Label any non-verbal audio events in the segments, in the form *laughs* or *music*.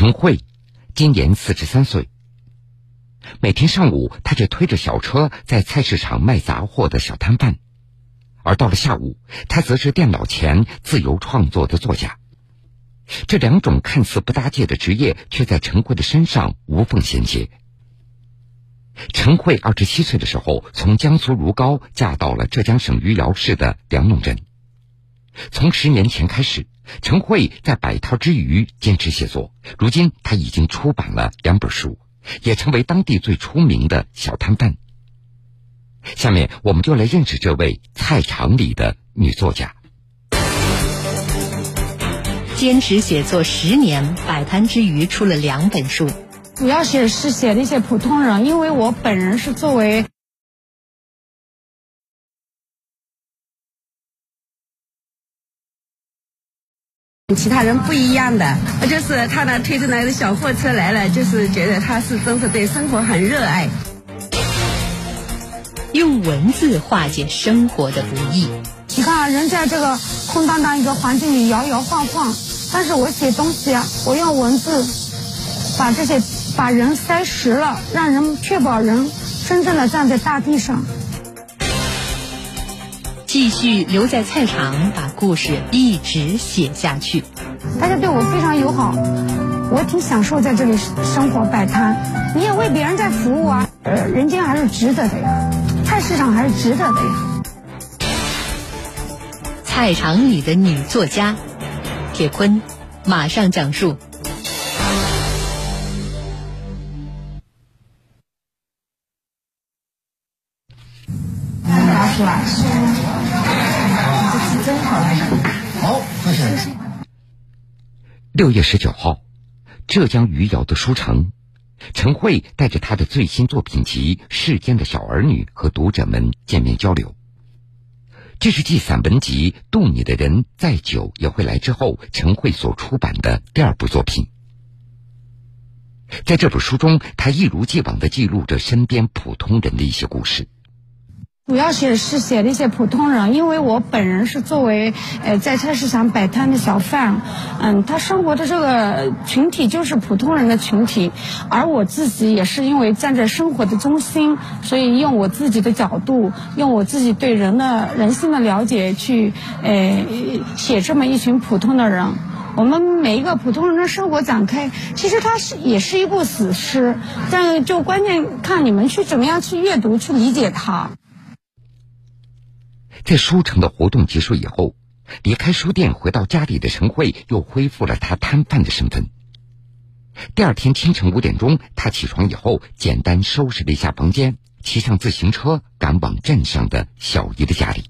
陈慧今年四十三岁。每天上午，他就推着小车在菜市场卖杂货的小摊贩；而到了下午，他则是电脑前自由创作的作家。这两种看似不搭界的职业，却在陈慧的身上无缝衔接。陈慧二十七岁的时候，从江苏如皋嫁到了浙江省余姚市的梁弄镇。从十年前开始，陈慧在摆摊之余坚持写作。如今，他已经出版了两本书，也成为当地最出名的小摊贩。下面，我们就来认识这位菜场里的女作家。坚持写作十年，摆摊之余出了两本书。主要写是写的一些普通人，因为我本人是作为。其他人不一样的，就是他呢推着那个小货车来了，就是觉得他是真是对生活很热爱。用文字化解生活的不易。你看啊，人在这个空荡荡一个环境里摇摇晃晃，但是我写东西啊，我用文字把这些把人塞实了，让人确保人真正的站在大地上。继续留在菜场，把故事一直写下去。大家对我非常友好，我挺享受在这里生活摆摊。你也为别人在服务啊，呃，人间还是值得的呀，菜市场还是值得的呀。菜场里的女作家，铁坤，马上讲述。六月十九号，浙江余姚的书城，陈慧带着她的最新作品集《世间的小儿女》和读者们见面交流。这是继散文集《渡你的人再久也会来》之后，陈慧所出版的第二部作品。在这本书中，他一如既往的记录着身边普通人的一些故事。主要写是写那些普通人，因为我本人是作为呃在菜市场摆摊的小贩，嗯，他生活的这个群体就是普通人的群体，而我自己也是因为站在生活的中心，所以用我自己的角度，用我自己对人的人性的了解去呃写这么一群普通的人。我们每一个普通人的生活展开，其实它是也是一部史诗，但就关键看你们去怎么样去阅读去理解它。在书城的活动结束以后，离开书店回到家里的陈慧又恢复了她摊贩的身份。第二天清晨五点钟，他起床以后，简单收拾了一下房间，骑上自行车赶往镇上的小姨的家里。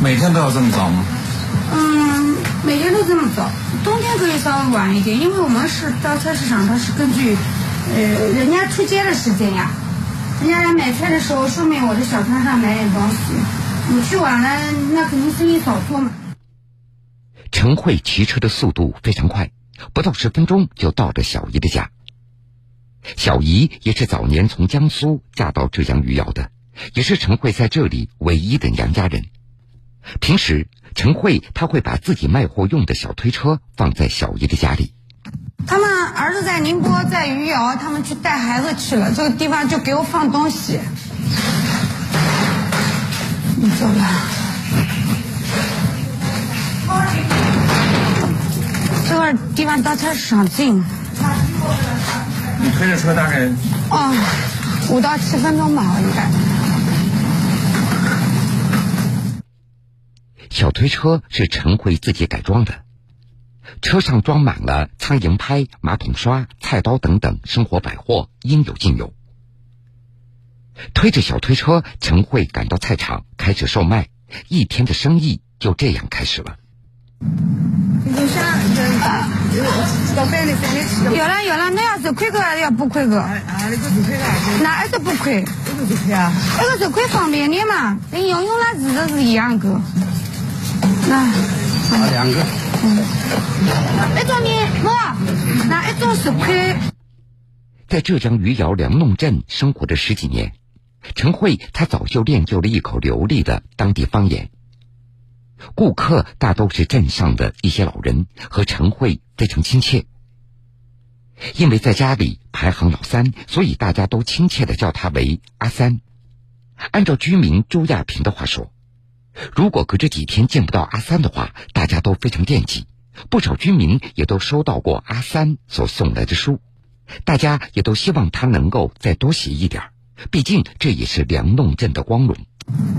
每天都要这么早吗？嗯，每天都这么早，冬天可以稍微晚一点，因为我们是到菜市场，它是根据呃人家出街的时间呀。人家来买菜的时候，顺便我的小摊上买点东西。你去晚了，那肯定生意少做嘛。陈慧骑车的速度非常快，不到十分钟就到了小姨的家。小姨也是早年从江苏嫁到浙江余姚的，也是陈慧在这里唯一的娘家人。平时，陈慧她会把自己卖货用的小推车放在小姨的家里。他们儿子在宁波，在余姚，他们去带孩子去了。这个地方就给我放东西。你走了。这个地方到菜市场近。你推着车大概？哦，五到七分钟吧，应该。小推车是陈慧自己改装的。车上装满了苍蝇拍、马桶刷、菜刀等等生活百货，应有尽有。推着小推车，陈慧赶到菜场开始售卖，一天的生意就这样开始了。有了有了，那要是亏个还是要不亏个？那还是不亏。那个是亏方便的嘛，跟用用那日子是一样个。那两个。一种呢，我那一种是亏。在浙江余姚梁弄镇生活了十几年，陈慧她早就练就了一口流利的当地方言。顾客大都是镇上的一些老人，和陈慧非常亲切。因为在家里排行老三，所以大家都亲切的叫他为阿三。按照居民周亚平的话说，如果隔着几天见不到阿三的话，大家都非常惦记。不少居民也都收到过阿三所送来的书，大家也都希望他能够再多写一点毕竟这也是梁弄镇的光荣。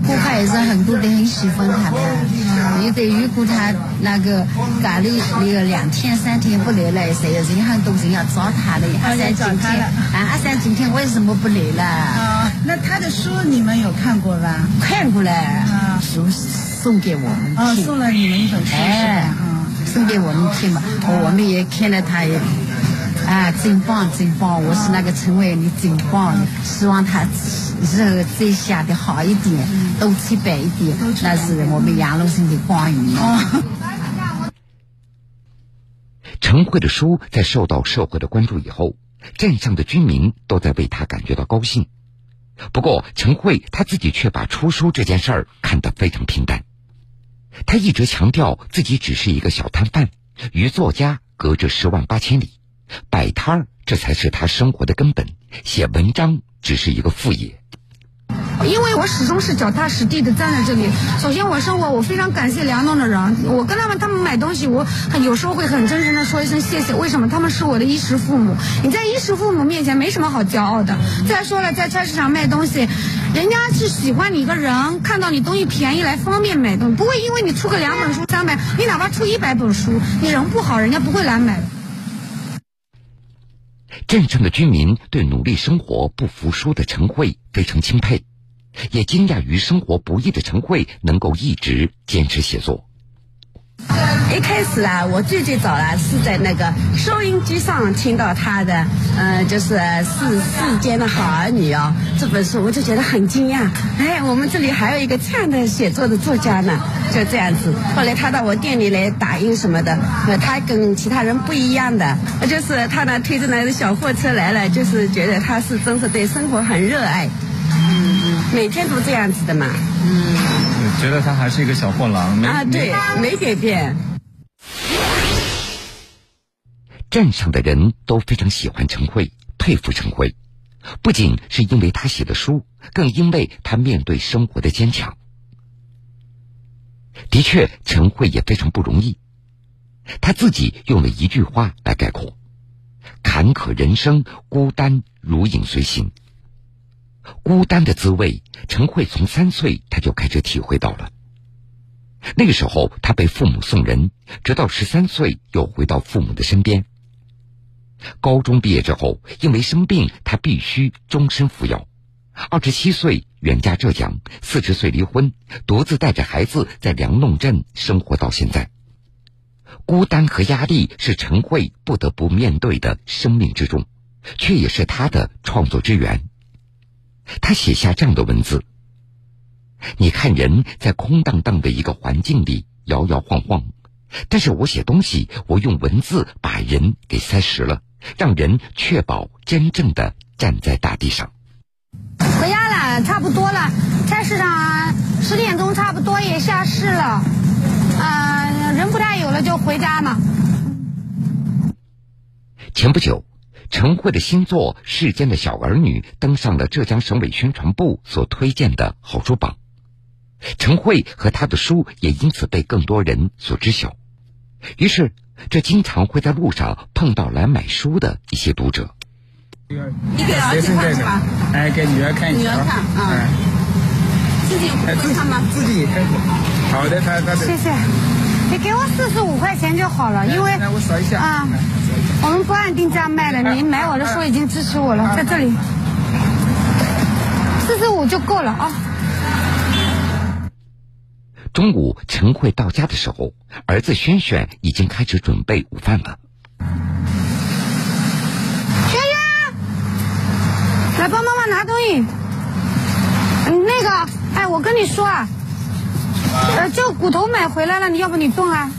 我还是很多的很喜欢他的，有的如果他那个家里那个两天三天不来了，谁有人很多人要找他的。阿三今天，*laughs* 啊，阿三今天为什么不来了？啊，那他的书你们有看过吧？看过了，啊，书送给我们。哦，送了你们一本书是吧？送给我们听嘛，我们也看了他也，啊，真棒真棒！我是那个陈伟，你真棒！希望他日后再写的好一点，多出版一点，那是我们杨老生的光荣。陈慧的书在受到社会的关注以后，镇上的居民都在为他感觉到高兴。不过，陈慧他自己却把出书这件事儿看得非常平淡。他一直强调自己只是一个小摊贩，与作家隔着十万八千里，摆摊儿这才是他生活的根本，写文章只是一个副业。因为我始终是脚踏实地的站在这里。首先，我生活我非常感谢梁东的人，我跟他们他们买东西，我很有时候会很真诚的说一声谢谢。为什么？他们是我的衣食父母。你在衣食父母面前没什么好骄傲的。再说了，在菜市场卖东西，人家是喜欢你一个人，看到你东西便宜来方便买东西，不会因为你出个两本书三百，你哪怕出一百本书，你人不好，人家不会来买。镇上的居民对努力生活不服输的陈慧非常钦佩。也惊讶于生活不易的陈慧能够一直坚持写作。一开始啊，我最最早啊是在那个收音机上听到他的，嗯，就是《世世间的好儿女》哦，这本书我就觉得很惊讶。哎，我们这里还有一个这样的写作的作家呢，就这样子。后来他到我店里来打印什么的，他跟其他人不一样的，就是他呢推着那个小货车来了，就是觉得他是真是对生活很热爱。嗯每天都这样子的嘛，嗯，觉得他还是一个小货郎啊，对，没改变。镇上的人都非常喜欢陈慧，佩服陈慧，不仅是因为他写的书，更因为他面对生活的坚强。的确，陈慧也非常不容易，他自己用了一句话来概括：坎坷人生，孤单如影随形。孤单的滋味，陈慧从三岁他就开始体会到了。那个时候，他被父母送人，直到十三岁又回到父母的身边。高中毕业之后，因为生病，他必须终身服药。二十七岁远嫁浙江，四十岁离婚，独自带着孩子在梁弄镇生活到现在。孤单和压力是陈慧不得不面对的生命之中，却也是他的创作之源。他写下这样的文字：“你看，人在空荡荡的一个环境里摇摇晃晃，但是我写东西，我用文字把人给塞实了，让人确保真正的站在大地上。”回家了，差不多了。菜市场十点钟差不多也下市了，啊，人不太有了，就回家嘛。前不久。陈慧的新作《世间的小儿女》登上了浙江省委宣传部所推荐的好书榜，陈慧和他的书也因此被更多人所知晓。于是，这经常会在路上碰到来买书的一些读者。你给儿子看是吧？哎，给女儿看一下。女儿看啊。自己会看吗？自己也看。好的，他他。谢谢。你给我四十五块钱就好了，因为我扫一下啊。我们不按定价卖了，您买我的书已经支持我了，在这里，四十五就够了啊。中午，陈慧到家的时候，儿子轩轩已经开始准备午饭了。轩轩，来帮妈妈拿东西。那个，哎，我跟你说啊，呃，这个骨头买回来了，你要不你炖啊？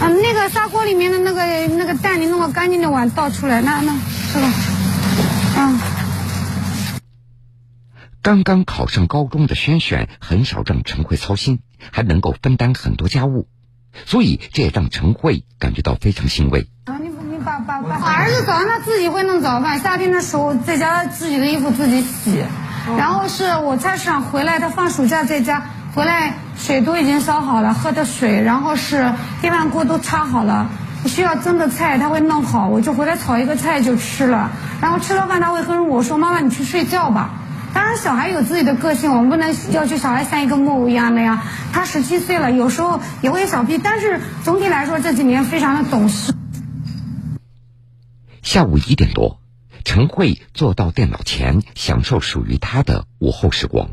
嗯，那个砂锅里面的那个那个蛋，你弄个干净的碗倒出来，那那这个，嗯。刚刚考上高中的轩轩很少让陈慧操心，还能够分担很多家务，所以这也让陈慧感觉到非常欣慰。啊，你你把把把儿子早上他自己会弄早饭，夏天的时候在家自己的衣服自己洗，然后是我菜市场回来，他放暑假在家回来，水都已经烧好了，喝的水，然后是电饭锅都插好了，需要蒸的菜他会弄好，我就回来炒一个菜就吃了，然后吃了饭他会跟我说：“妈妈，你去睡觉吧。”当然，小孩有自己的个性，我们不能要求小孩像一个木偶一样的呀。他十七岁了，有时候也会小屁，但是总体来说这几年非常的懂事。下午一点多，陈慧坐到电脑前，享受属于她的午后时光。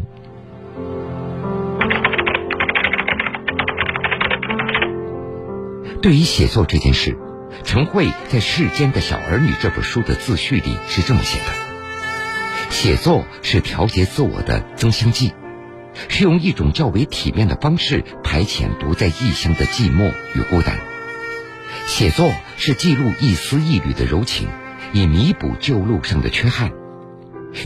对于写作这件事，陈慧在《世间的小儿女》这本书的自序里是这么写的。写作是调节自我的增香剂，是用一种较为体面的方式排遣独在异乡的寂寞与孤单。写作是记录一丝一缕的柔情，以弥补旧路上的缺憾；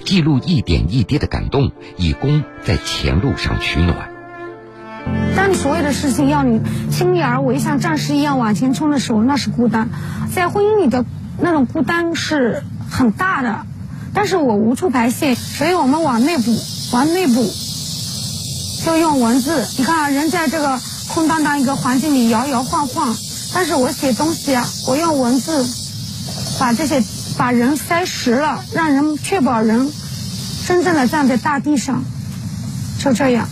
记录一点一滴的感动，以供在前路上取暖。当你所有的事情要你亲力而为，像战士一样往前冲的时候，那是孤单。在婚姻里的那种孤单是很大的。但是我无处排泄，所以我们往内部，往内部，就用文字。你看啊，人在这个空荡荡一个环境里摇摇晃晃，但是我写东西啊，我用文字把这些把人塞实了，让人确保人真正的站在大地上，就这样。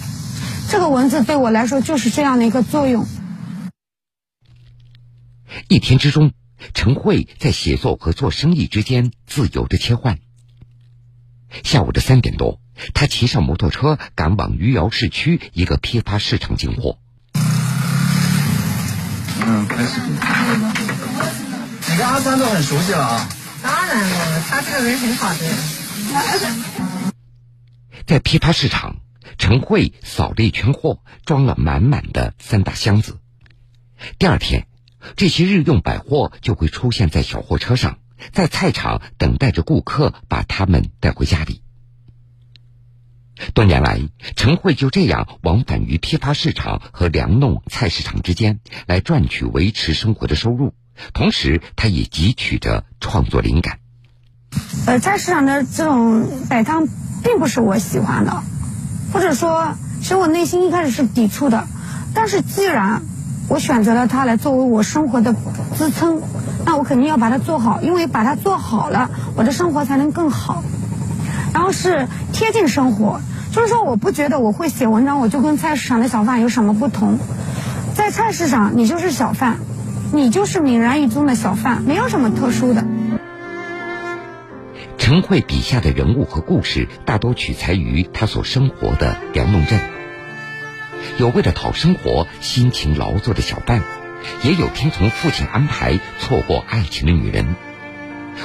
这个文字对我来说就是这样的一个作用。一天之中，陈慧在写作和做生意之间自由的切换。下午的三点多，他骑上摩托车赶往余姚市区一个批发市场进货。嗯，开始。你跟阿三都很熟悉了啊？当然了，他这个人很好的。在批发市场，陈慧扫了一圈货，装了满满的三大箱子。第二天，这些日用百货就会出现在小货车上。在菜场等待着顾客把他们带回家里。多年来，陈慧就这样往返于批发市场和粮弄菜市场之间，来赚取维持生活的收入。同时，他也汲取着创作灵感。呃，菜市场的这种摆摊并不是我喜欢的，或者说，其实我内心一开始是抵触的。但是，既然我选择了它来作为我生活的支撑。那我肯定要把它做好，因为把它做好了，我的生活才能更好。然后是贴近生活，就是说，我不觉得我会写文章，我就跟菜市场的小贩有什么不同。在菜市场，你就是小贩，你就是泯然一众的小贩，没有什么特殊的。陈慧笔下的人物和故事大多取材于他所生活的梁弄镇，有为了讨生活辛勤劳作的小贩。也有听从父亲安排错过爱情的女人，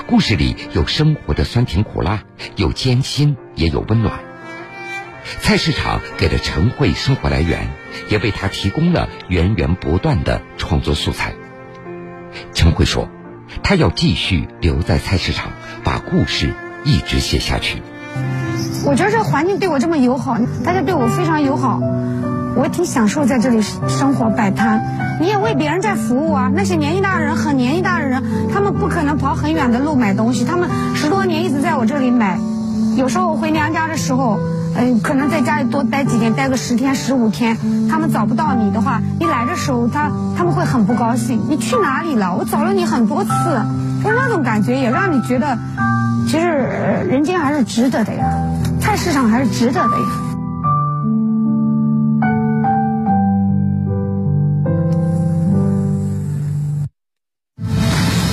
故事里有生活的酸甜苦辣，有艰辛，也有温暖。菜市场给了陈慧生活来源，也为她提供了源源不断的创作素材。陈慧说：“她要继续留在菜市场，把故事一直写下去。”我觉得这环境对我这么友好，大家对我非常友好。我挺享受在这里生活摆摊，你也为别人在服务啊。那些年纪大的人，很年纪大的人，他们不可能跑很远的路买东西，他们十多年一直在我这里买。有时候我回娘家的时候，嗯，可能在家里多待几天，待个十天十五天，他们找不到你的话，你来的时候，他他们会很不高兴。你去哪里了？我找了你很多次，就那种感觉也让你觉得，其实人间还是值得的呀，菜市场还是值得的呀。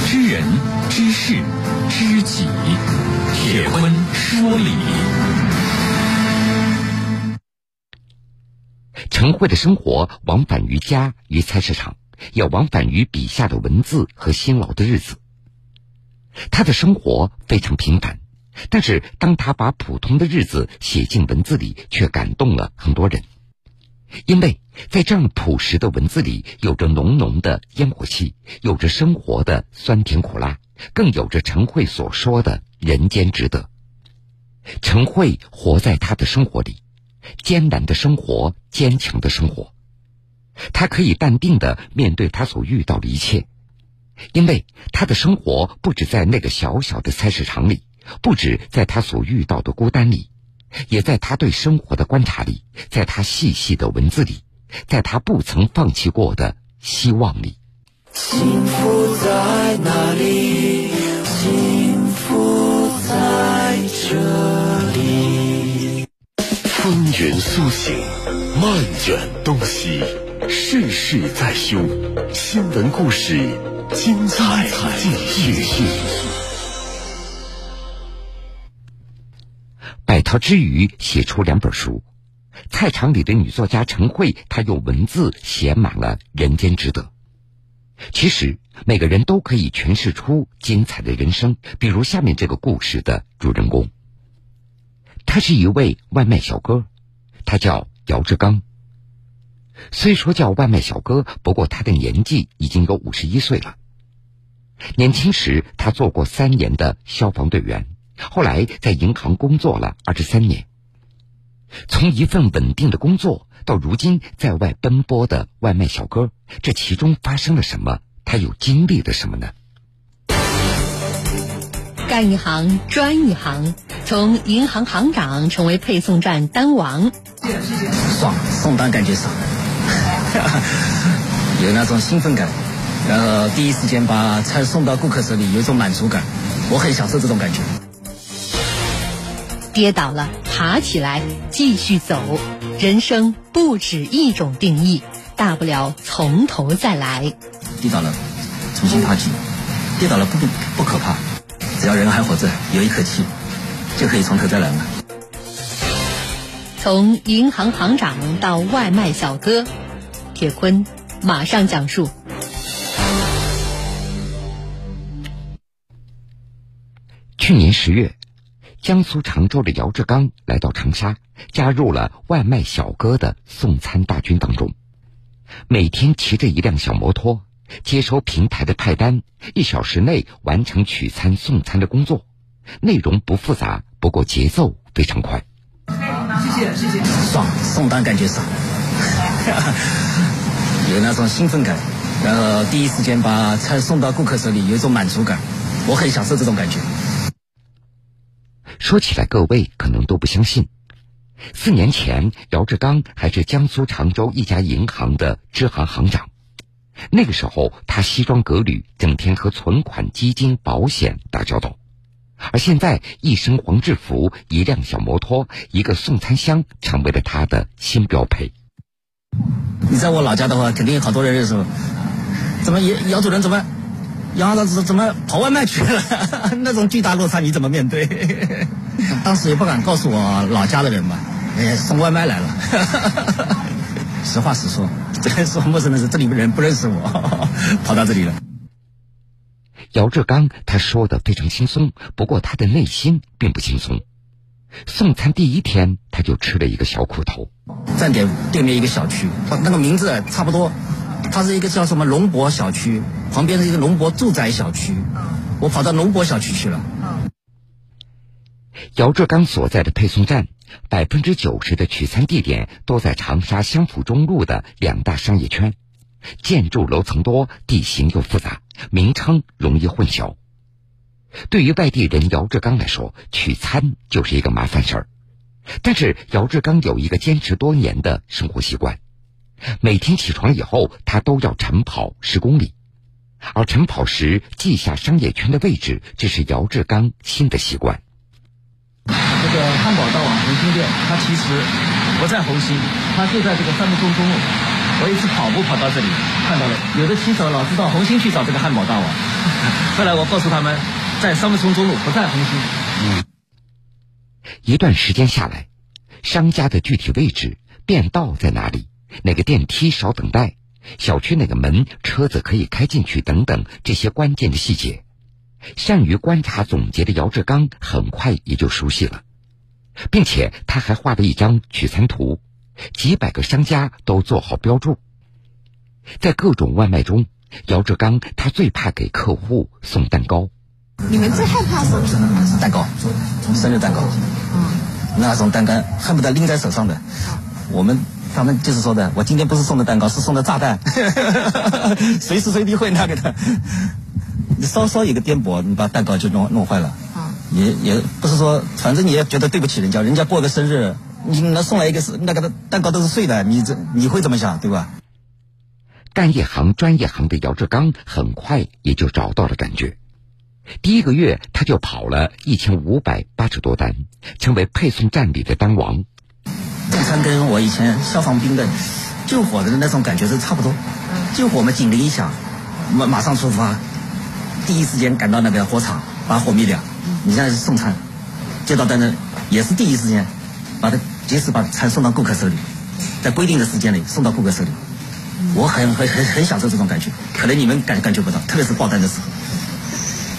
知人、知事、知己，铁坤说理陈慧的生活往返于家与菜市场，也往返于笔下的文字和辛劳的日子。他的生活非常平凡，但是当他把普通的日子写进文字里，却感动了很多人。因为在这样朴实的文字里，有着浓浓的烟火气，有着生活的酸甜苦辣，更有着陈慧所说的人间值得。陈慧活在他的生活里。艰难的生活，坚强的生活，他可以淡定的面对他所遇到的一切。因为他的生活不止在那个小小的菜市场里，不止在他所遇到的孤单里，也在他对生活的观察里，在他细细的文字里，在他不曾放弃过的希望里。幸福在哪里？幸福在这里。风云苏醒，漫卷东西，世事在胸，新闻故事。精彩继续。百淘之余写出两本书，菜场里的女作家陈慧，她用文字写满了人间值得。其实每个人都可以诠释出精彩的人生，比如下面这个故事的主人公，他是一位外卖小哥，他叫姚志刚。虽说叫外卖小哥，不过他的年纪已经有五十一岁了。年轻时，他做过三年的消防队员，后来在银行工作了二十三年。从一份稳定的工作到如今在外奔波的外卖小哥，这其中发生了什么？他又经历了什么呢？干一行专一行，从银行行长成为配送站单王，爽，送单感觉爽，*laughs* 有那种兴奋感。然后第一时间把菜送到顾客手里，有一种满足感，我很享受这种感觉。跌倒了，爬起来，继续走。人生不止一种定义，大不了从头再来。跌倒了，重新爬起。跌倒了不不不可怕，只要人还活着，有一口气，就可以从头再来嘛。从银行行长到外卖小哥，铁坤马上讲述。去年十月，江苏常州的姚志刚来到长沙，加入了外卖小哥的送餐大军当中。每天骑着一辆小摩托，接收平台的派单，一小时内完成取餐送餐的工作。内容不复杂，不过节奏非常快。谢谢谢谢，爽，送单感觉爽，有那种兴奋感。然后第一时间把菜送到顾客手里，有一种满足感，我很享受这种感觉。说起来，各位可能都不相信。四年前，姚志刚还是江苏常州一家银行的支行行长。那个时候，他西装革履，整天和存款基金、保险打交道。而现在，一身黄制服，一辆小摩托，一个送餐箱，成为了他的新标配。你在我老家的话，肯定好多人认识我。怎么，姚姚主任怎么？杨老师怎么跑外卖去了？*laughs* 那种巨大落差你怎么面对？*laughs* 当时也不敢告诉我老家的人吧，哎，送外卖来了。*laughs* 实话实说，这说陌生的是这里面人不认识我，跑到这里了。姚志刚他说的非常轻松，不过他的内心并不轻松。送餐第一天他就吃了一个小苦头。站点对面一个小区，那个名字差不多。它是一个叫什么龙博小区，旁边是一个龙博住宅小区，我跑到龙博小区去了。姚志刚所在的配送站，百分之九十的取餐地点都在长沙湘府中路的两大商业圈，建筑楼层多，地形又复杂，名称容易混淆。对于外地人姚志刚来说，取餐就是一个麻烦事儿。但是姚志刚有一个坚持多年的生活习惯。每天起床以后，他都要晨跑十公里，而晨跑时记下商业圈的位置，这是姚志刚新的习惯。这个汉堡大王红星店，它其实不在红星，它就在这个三木中中路。我一次跑步跑到这里，看到了有的骑手老是到红星去找这个汉堡大王，*laughs* 后来我告诉他们，在三木中中路，不在红星。嗯，一段时间下来，商家的具体位置、便道在哪里？哪个电梯少等待？小区哪个门车子可以开进去？等等这些关键的细节，善于观察总结的姚志刚很快也就熟悉了，并且他还画了一张取餐图，几百个商家都做好标注。在各种外卖中，姚志刚他最怕给客户送蛋糕。你们最害怕什么？蛋糕，生日蛋糕。嗯，那种蛋糕恨不得拎在手上的。我们他们就是说的，我今天不是送的蛋糕，是送的炸弹，*laughs* 随时随地会那个的。你稍稍一个颠簸，你把蛋糕就弄弄坏了。啊，也也不是说，反正你也觉得对不起人家，人家过个生日，你那送来一个是那个蛋糕都是碎的，你这你会怎么想，对吧？干一行专一行的姚志刚很快也就找到了感觉，第一个月他就跑了一千五百八十多单，成为配送站里的单王。送餐跟我以前消防兵的救火的那种感觉是差不多，救火嘛警铃一响，马马上出发，第一时间赶到那个火场把火灭掉。你现在是送餐，接到单子也是第一时间把它及时把餐送到顾客手里，在规定的时间内送到顾客手里。我很很很很享受这种感觉，可能你们感感觉不到，特别是爆单的时候。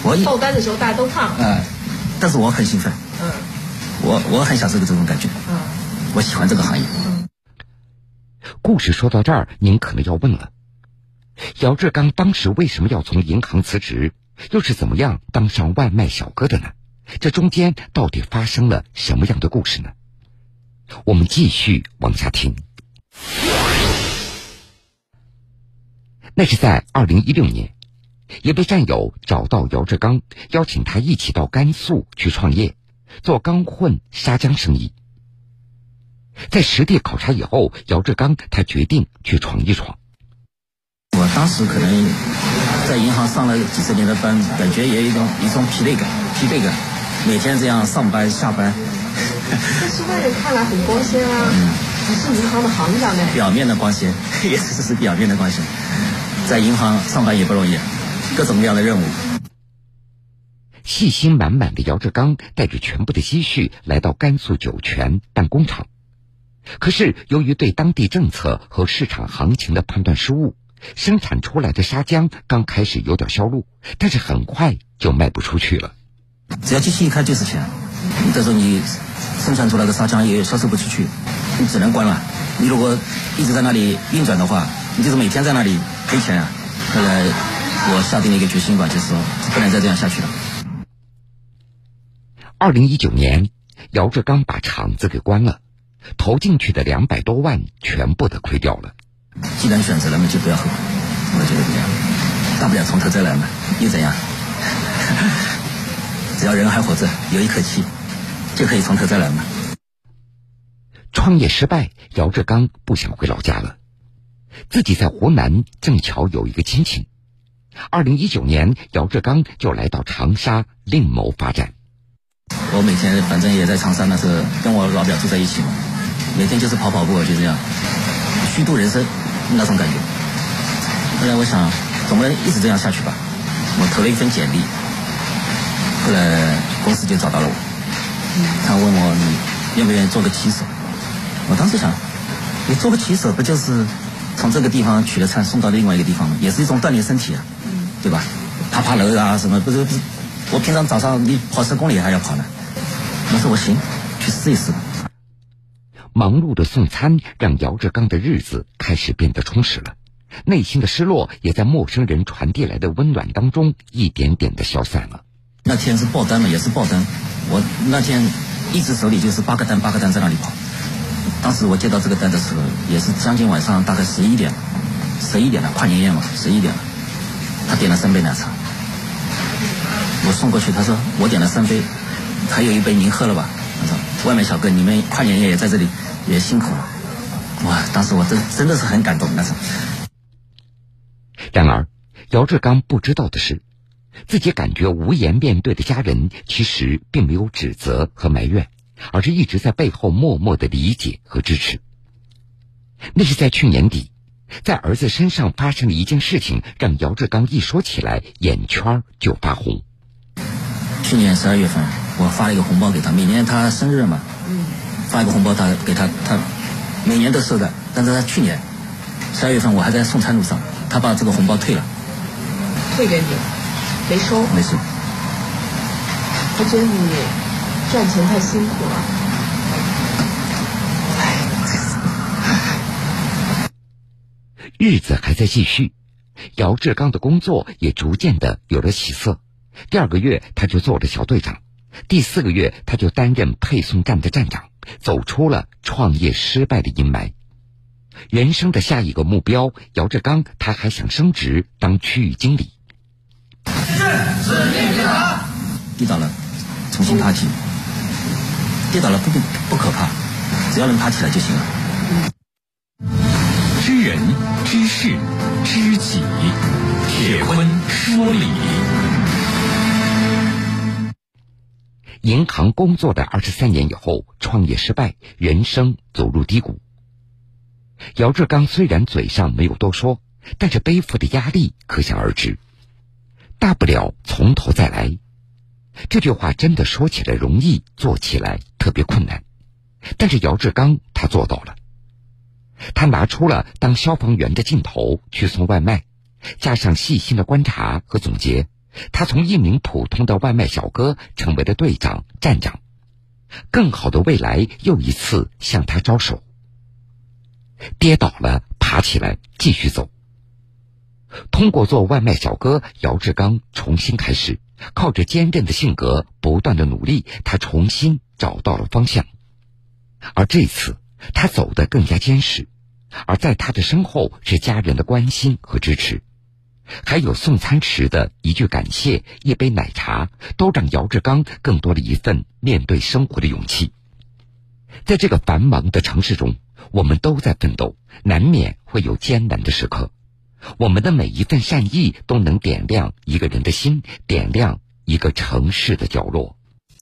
我爆单的时候大家都怕。嗯，但是我很兴奋。嗯，我我很享受这种感觉。嗯，我喜欢这个行业。故事说到这儿，您可能要问了：姚志刚当时为什么要从银行辞职？又是怎么样当上外卖小哥的呢？这中间到底发生了什么样的故事呢？我们继续往下听。那是在二零一六年，一位战友找到姚志刚，邀请他一起到甘肃去创业，做钢混砂浆生意。在实地考察以后，姚志刚他决定去闯一闯。我当时可能在银行上了几十年的班，感觉也有一种一种疲累感，疲惫感，每天这样上班下班。但是外人 *laughs* 看来很光鲜啊，你是银行的行长呢。表面的光鲜，*laughs* 也只是表面的光鲜。在银行上班也不容易，各种各样的任务。信心满满的姚志刚带着全部的积蓄来到甘肃酒泉办工厂，可是由于对当地政策和市场行情的判断失误，生产出来的砂浆刚开始有点销路，但是很快就卖不出去了。只要机器一开就是钱，这时候你生产出来的砂浆也销售不出去，你只能关了。你如果一直在那里运转的话，你就是每天在那里。赔钱啊！后来我下定了一个决心吧，就是说不能再这样下去了。二零一九年，姚志刚把厂子给关了，投进去的两百多万全部都亏掉了。既然选择了，那就不要后悔。我觉得这样，大不了从头再来嘛，又怎样？*laughs* 只要人还活着，有一口气，就可以从头再来嘛。创业失败，姚志刚不想回老家了。自己在湖南正巧有一个亲戚。二零一九年，姚志刚就来到长沙另谋发展。我每天反正也在长沙，那时候跟我老表住在一起嘛，每天就是跑跑步，就这样虚度人生那种感觉。后来我想，总不能一直这样下去吧？我投了一份简历，后来公司就找到了我，他问我你愿不愿意做个骑手？我当时想，你做个骑手不就是？从这个地方取了餐送到另外一个地方，也是一种锻炼身体啊，对吧？爬爬楼啊什么，不是不是，我平常早上你跑十公里还要跑呢。我说我行，去试一试。忙碌的送餐让姚志刚的日子开始变得充实了，内心的失落也在陌生人传递来的温暖当中一点点的消散了。那天是爆单嘛，也是爆单。我那天一直手里就是八个单，八个单在那里跑。当时我接到这个单的时候，也是将近晚上，大概十一点，十一点了，跨年夜嘛，十一点了。他点了三杯奶茶，我送过去，他说我点了三杯，还有一杯您喝了吧？他说外卖小哥，你们跨年夜也在这里，也辛苦了。哇，当时我真真的是很感动，那是。然而，姚志刚不知道的是，自己感觉无颜面对的家人，其实并没有指责和埋怨。而是一直在背后默默的理解和支持。那是在去年底，在儿子身上发生了一件事情，让姚志刚一说起来眼圈就发红。去年十二月份，我发了一个红包给他，每年他生日嘛，嗯发一个红包他给他，他每年都收的。但是他去年十二月份，我还在送餐路上，他把这个红包退了，退给你，没收，没收。他觉得你。赚钱太辛苦了，日子还在继续，姚志刚的工作也逐渐的有了起色。第二个月他就做了小队长，第四个月他就担任配送站的站长，走出了创业失败的阴霾。人生的下一个目标，姚志刚他还想升职当区域经理。跌倒了，重新爬起。跌倒了不不不可怕，只要能爬起来就行了。人知事知己，铁坤说理。银行工作的二十三年以后，创业失败，人生走入低谷。姚志刚虽然嘴上没有多说，但是背负的压力可想而知。大不了从头再来，这句话真的说起来容易，做起来特别困难。但是姚志刚他做到了，他拿出了当消防员的劲头去送外卖，加上细心的观察和总结，他从一名普通的外卖小哥成为了队长、站长。更好的未来又一次向他招手。跌倒了，爬起来，继续走。通过做外卖小哥，姚志刚重新开始，靠着坚韧的性格，不断的努力，他重新找到了方向。而这次，他走得更加坚实，而在他的身后是家人的关心和支持，还有送餐时的一句感谢、一杯奶茶，都让姚志刚更多了一份面对生活的勇气。在这个繁忙的城市中。我们都在奋斗，难免会有艰难的时刻。我们的每一份善意都能点亮一个人的心，点亮一个城市的角落。